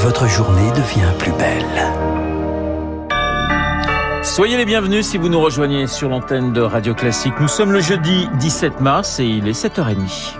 votre journée devient plus belle. Soyez les bienvenus si vous nous rejoignez sur l'antenne de Radio Classique. Nous sommes le jeudi 17 mars et il est 7h30.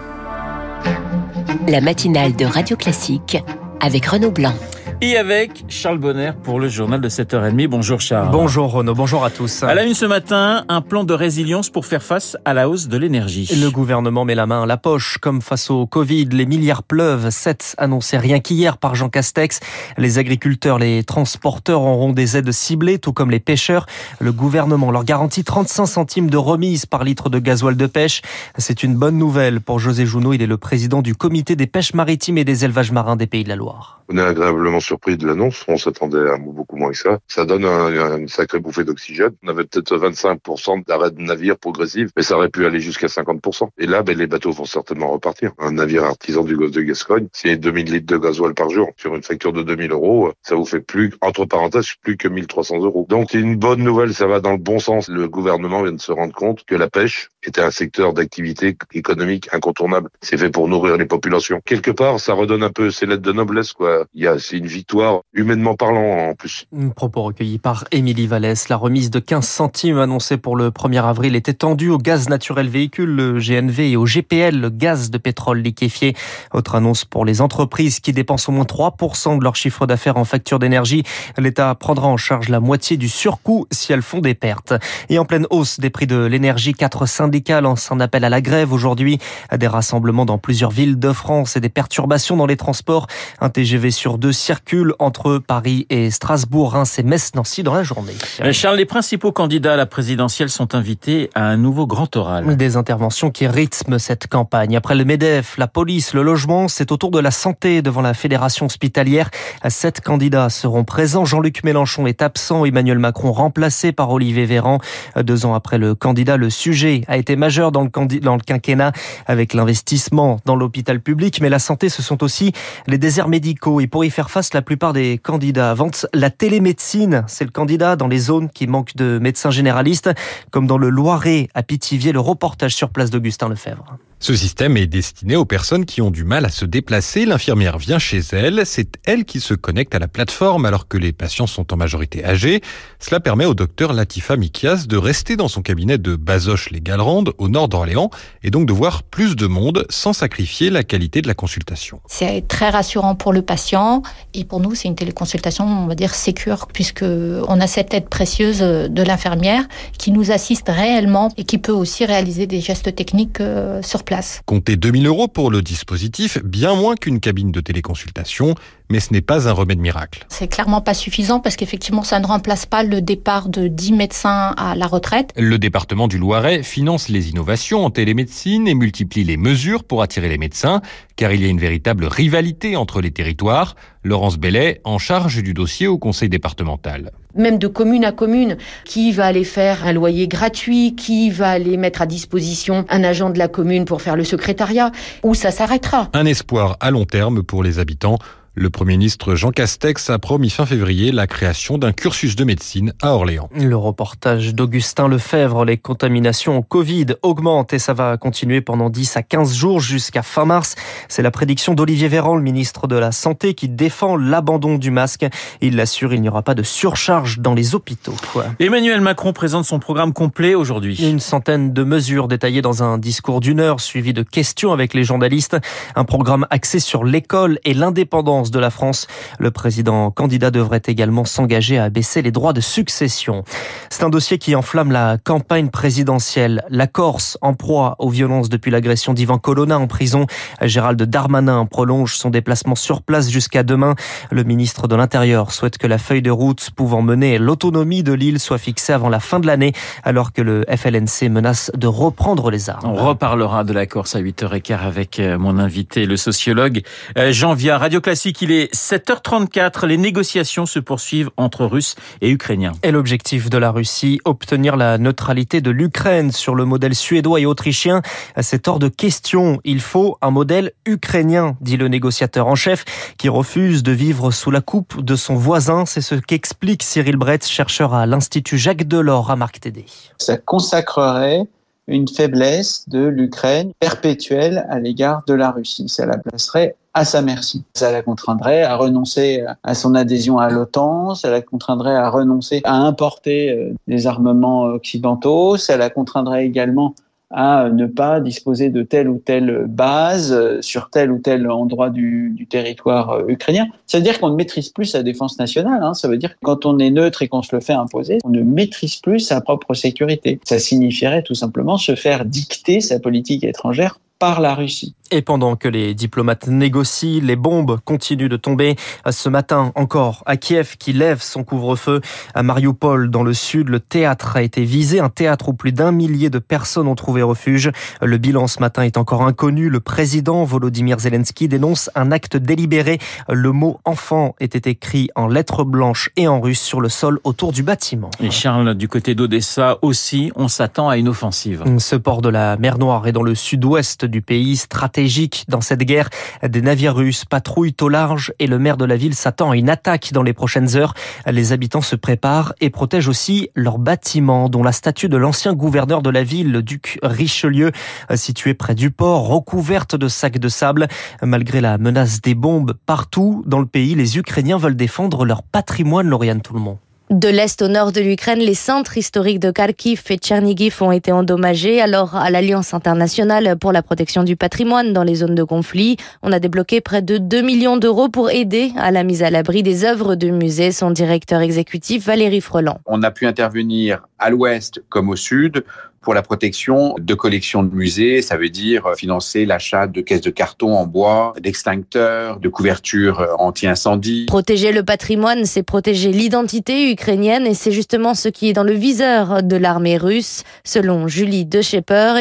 La matinale de Radio Classique avec Renaud Blanc et avec Charles Bonner pour le journal de 7h30. Bonjour Charles. Bonjour Renaud, bonjour à tous. À la une ce matin, un plan de résilience pour faire face à la hausse de l'énergie. Le gouvernement met la main à la poche. Comme face au Covid, les milliards pleuvent. 7 annoncés rien qu'hier par Jean Castex. Les agriculteurs, les transporteurs auront des aides ciblées, tout comme les pêcheurs. Le gouvernement leur garantit 35 centimes de remise par litre de gasoil de pêche. C'est une bonne nouvelle pour José Jounot. Il est le président du comité des pêches maritimes et des élevages marins des Pays de la Loire. On est agréablement surpris de l'annonce. On s'attendait à beaucoup moins que ça. Ça donne un, une sacrée bouffée d'oxygène. On avait peut-être 25% d'arrêt de navire progressif, mais ça aurait pu aller jusqu'à 50%. Et là, ben, les bateaux vont certainement repartir. Un navire artisan du golfe de Gascogne, c'est 2000 litres de gasoil par jour. Sur une facture de 2000 euros, ça vous fait plus, entre parenthèses, plus que 1300 euros. Donc, c'est une bonne nouvelle. Ça va dans le bon sens. Le gouvernement vient de se rendre compte que la pêche était un secteur d'activité économique incontournable. C'est fait pour nourrir les populations. Quelque part, ça redonne un peu ses lettres de noblesse, quoi. Il y a, c'est une victoire humainement parlant, en plus. Propos recueillis par Émilie Vallès. La remise de 15 centimes annoncée pour le 1er avril était tendue au gaz naturel véhicule, le GNV, et au GPL, le gaz de pétrole liquéfié. Autre annonce pour les entreprises qui dépensent au moins 3% de leur chiffre d'affaires en facture d'énergie. L'État prendra en charge la moitié du surcoût si elles font des pertes. Et en pleine hausse des prix de l'énergie, 4 5 syndicat lance un appel à la grève aujourd'hui. Des rassemblements dans plusieurs villes de France et des perturbations dans les transports. Un TGV sur deux circule entre Paris et Strasbourg, Reims et Metz, Nancy dans la journée. Charles, les principaux candidats à la présidentielle sont invités à un nouveau grand oral. Des interventions qui rythment cette campagne. Après le MEDEF, la police, le logement, c'est au tour de la santé devant la Fédération hospitalière. Sept candidats seront présents. Jean-Luc Mélenchon est absent. Emmanuel Macron remplacé par Olivier Véran. Deux ans après le candidat, le sujet a été majeur dans le, quinquennat avec l'investissement dans l'hôpital public. Mais la santé, ce sont aussi les déserts médicaux et pour y faire face, la plupart des candidats avancent la télémédecine. C'est le candidat dans les zones qui manquent de médecins généralistes, comme dans le Loiret à Pithiviers, le reportage sur place d'Augustin Lefebvre. Ce système est destiné aux personnes qui ont du mal à se déplacer. L'infirmière vient chez elle, c'est elle qui se connecte à la plateforme alors que les patients sont en majorité âgés. Cela permet au docteur Latifa Mikias de rester dans son cabinet de Bazoches-les-Galrandes au nord d'Orléans et donc de voir plus de monde sans sacrifier la qualité de la consultation. C'est très rassurant pour le patient et pour nous c'est une téléconsultation on va dire sécure puisque on a cette aide précieuse de l'infirmière qui nous assiste réellement et qui peut aussi réaliser des gestes techniques euh, sur place Comptez 2000 euros pour le dispositif, bien moins qu'une cabine de téléconsultation, mais ce n'est pas un remède miracle. C'est clairement pas suffisant parce qu'effectivement, ça ne remplace pas le départ de 10 médecins à la retraite. Le département du Loiret finance les innovations en télémédecine et multiplie les mesures pour attirer les médecins, car il y a une véritable rivalité entre les territoires. Laurence Bellet, en charge du dossier au conseil départemental même de commune à commune, qui va aller faire un loyer gratuit, qui va aller mettre à disposition un agent de la commune pour faire le secrétariat, où ça s'arrêtera. Un espoir à long terme pour les habitants. Le Premier ministre Jean Castex a promis fin février la création d'un cursus de médecine à Orléans. Le reportage d'Augustin Lefebvre, les contaminations au Covid augmentent et ça va continuer pendant 10 à 15 jours jusqu'à fin mars. C'est la prédiction d'Olivier Véran, le ministre de la Santé, qui défend l'abandon du masque. Il l'assure, il n'y aura pas de surcharge dans les hôpitaux. Emmanuel Macron présente son programme complet aujourd'hui. Une centaine de mesures détaillées dans un discours d'une heure suivi de questions avec les journalistes. Un programme axé sur l'école et l'indépendance de la France. Le président candidat devrait également s'engager à baisser les droits de succession. C'est un dossier qui enflamme la campagne présidentielle. La Corse en proie aux violences depuis l'agression d'Ivan Colonna en prison. Gérald Darmanin prolonge son déplacement sur place jusqu'à demain. Le ministre de l'Intérieur souhaite que la feuille de route pouvant mener l'autonomie de l'île soit fixée avant la fin de l'année, alors que le FLNC menace de reprendre les armes. On reparlera de la Corse à 8h15 avec euh, mon invité, le sociologue euh, Jean Via. Radio Classique qu'il est 7h34. Les négociations se poursuivent entre Russes et Ukrainiens. Et l'objectif de la Russie, obtenir la neutralité de l'Ukraine sur le modèle suédois et autrichien, c'est hors de question. Il faut un modèle ukrainien, dit le négociateur en chef, qui refuse de vivre sous la coupe de son voisin. C'est ce qu'explique Cyril Brett, chercheur à l'Institut Jacques Delors à Marc Tédé. Ça consacrerait une faiblesse de l'Ukraine perpétuelle à l'égard de la Russie. Ça la placerait à sa merci. Ça la contraindrait à renoncer à son adhésion à l'OTAN, ça la contraindrait à renoncer à importer euh, des armements occidentaux, ça la contraindrait également à ne pas disposer de telle ou telle base euh, sur tel ou tel endroit du, territoire euh, ukrainien. C'est-à-dire qu'on ne maîtrise plus sa défense nationale. Hein. Ça veut dire que quand on est neutre et qu'on se le fait imposer, on ne maîtrise plus sa propre sécurité. Ça signifierait tout simplement se faire dicter sa politique étrangère par la Russie. Et pendant que les diplomates négocient, les bombes continuent de tomber. Ce matin encore, à Kiev, qui lève son couvre-feu, à Mariupol, dans le sud, le théâtre a été visé. Un théâtre où plus d'un millier de personnes ont trouvé refuge. Le bilan ce matin est encore inconnu. Le président Volodymyr Zelensky dénonce un acte délibéré. Le mot enfant était écrit en lettres blanches et en russe sur le sol autour du bâtiment. Et Charles, du côté d'Odessa aussi, on s'attend à une offensive. Ce port de la mer Noire est dans le sud-ouest du pays, stratégique dans cette guerre. Des navires russes patrouillent au large et le maire de la ville s'attend à une attaque dans les prochaines heures. Les habitants se préparent et protègent aussi leurs bâtiments, dont la statue de l'ancien gouverneur de la ville, le duc Richelieu, situé près du port, recouverte de sacs de sable. Malgré la menace des bombes partout dans le pays, les Ukrainiens veulent défendre leur patrimoine, Lauriane Tout-le-Monde. De l'est au nord de l'Ukraine, les centres historiques de Kharkiv et Tchernigiv ont été endommagés. Alors, à l'Alliance internationale pour la protection du patrimoine dans les zones de conflit, on a débloqué près de 2 millions d'euros pour aider à la mise à l'abri des œuvres de musées. Son directeur exécutif, Valérie Freland. On a pu intervenir à l'ouest comme au sud pour la protection de collections de musées. Ça veut dire financer l'achat de caisses de carton en bois, d'extincteurs, de couvertures anti-incendie. Protéger le patrimoine, c'est protéger l'identité ukrainienne et c'est justement ce qui est dans le viseur de l'armée russe, selon Julie De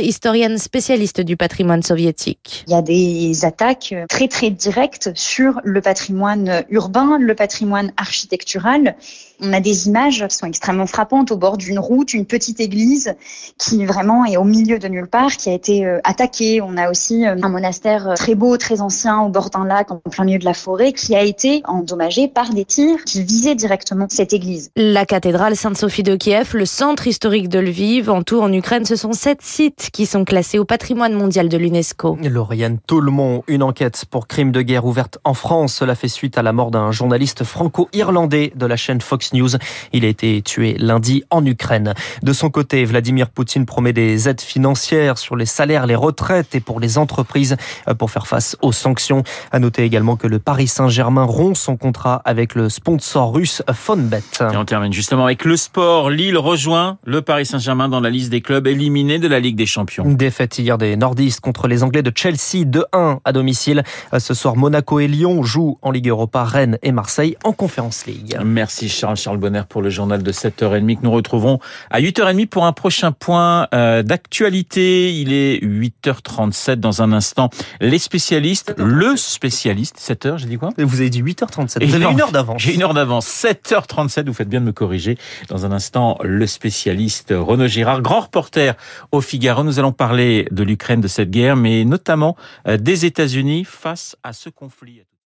historienne spécialiste du patrimoine soviétique. Il y a des attaques très très directes sur le patrimoine urbain, le patrimoine architectural. On a des images qui sont extrêmement frappantes au bord d'une route, une petite église qui vraiment est au milieu de nulle part, qui a été euh, attaquée. On a aussi euh, un monastère euh, très beau, très ancien, au bord d'un lac, en plein milieu de la forêt, qui a été endommagé par des tirs qui visaient directement cette église. La cathédrale Sainte-Sophie de Kiev, le centre historique de Lviv, en tout en Ukraine, ce sont sept sites qui sont classés au patrimoine mondial de l'UNESCO. Lauriane Toulmont, une enquête pour crime de guerre ouverte en France. Cela fait suite à la mort d'un journaliste franco-irlandais de la chaîne Fox News. Il a été tué lundi en Ukraine. De son côté, Vladimir Poutine promet des aides financières sur les salaires, les retraites et pour les entreprises euh, pour faire face aux sanctions. À noter également que le Paris Saint-Germain rompt son contrat avec le sponsor russe Fonbet. Et on termine justement avec le sport. Lille rejoint le Paris Saint-Germain dans la liste des clubs éliminés de la Ligue des Champions. Défaite hier des nordistes contre les Anglais de Chelsea 2-1 à domicile. Euh, ce soir, Monaco et Lyon jouent en Ligue Europa, Rennes et Marseille en Conférence League. Merci Charles Charles Bonner pour le journal de 7h30 que nous retrouvons à 8h30 pour un prochain point euh, d'actualité. Il est 8h37 dans un instant. Les spécialistes, le spécialiste, 7h, j'ai dit quoi? Vous avez dit 8h37. Vous avez une heure d'avance. J'ai une heure d'avance. 7h37, vous faites bien de me corriger. Dans un instant, le spécialiste Renaud Girard, grand reporter au Figaro. Nous allons parler de l'Ukraine, de cette guerre, mais notamment euh, des États-Unis face à ce conflit.